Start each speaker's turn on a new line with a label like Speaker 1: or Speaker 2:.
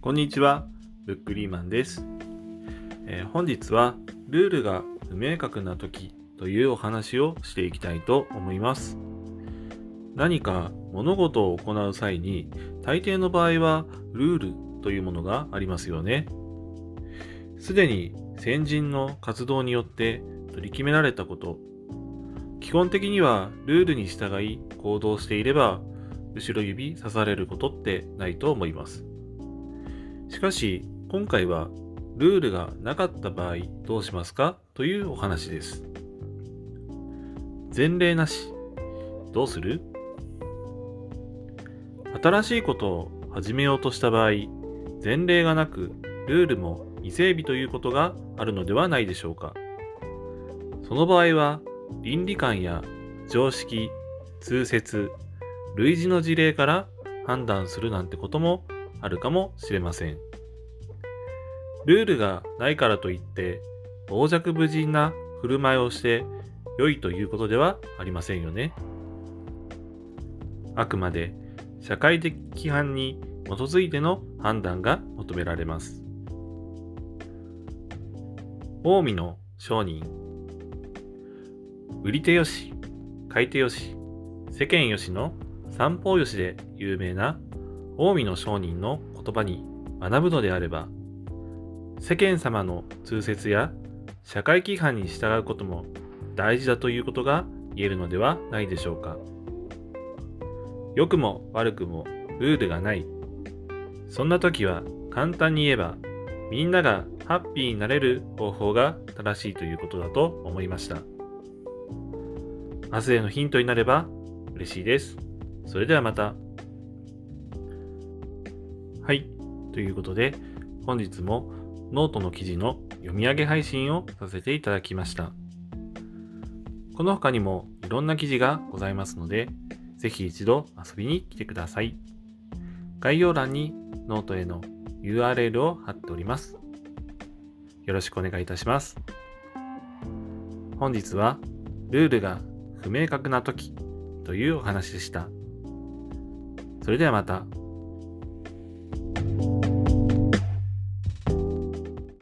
Speaker 1: こんにちは、ブックリーマンです。えー本日はルールが不明確な時というお話をしていきたいと思います。何か物事を行う際に大抵の場合はルールというものがありますよね。すでに先人の活動によって取り決められたこと、基本的にはルールに従い行動していれば後ろ指刺されることってないと思います。しかし、今回はルールがなかった場合どうしますかというお話です。前例なし。どうする？新しいことを始めようとした場合、前例がなく、ルールも未整備ということがあるのではないでしょうか。その場合は、倫理観や常識、通説、類似の事例から判断するなんてこともあるかもしれません。ルールがないからといって、傍若無人な振る舞いをして良いということではありませんよね。あくまで社会的規範に基づいての判断が求められます。近江の商人。売り手よし、買い手よし、世間よしの三方よしで有名な近江の商人の言葉に学ぶのであれば、世間様の通説や社会規範に従うことも大事だということが言えるのではないでしょうか。良くも悪くもルールがない。そんな時は簡単に言えばみんながハッピーになれる方法が正しいということだと思いました。明日へのヒントになれば嬉しいです。それではまた。はい。ということで、本日もノートの記事の読み上げ配信をさせていただきました。この他にもいろんな記事がございますので、ぜひ一度遊びに来てください。概要欄にノートへの URL を貼っております。よろしくお願いいたします。本日はルールが不明確な時というお話でした。それではまた。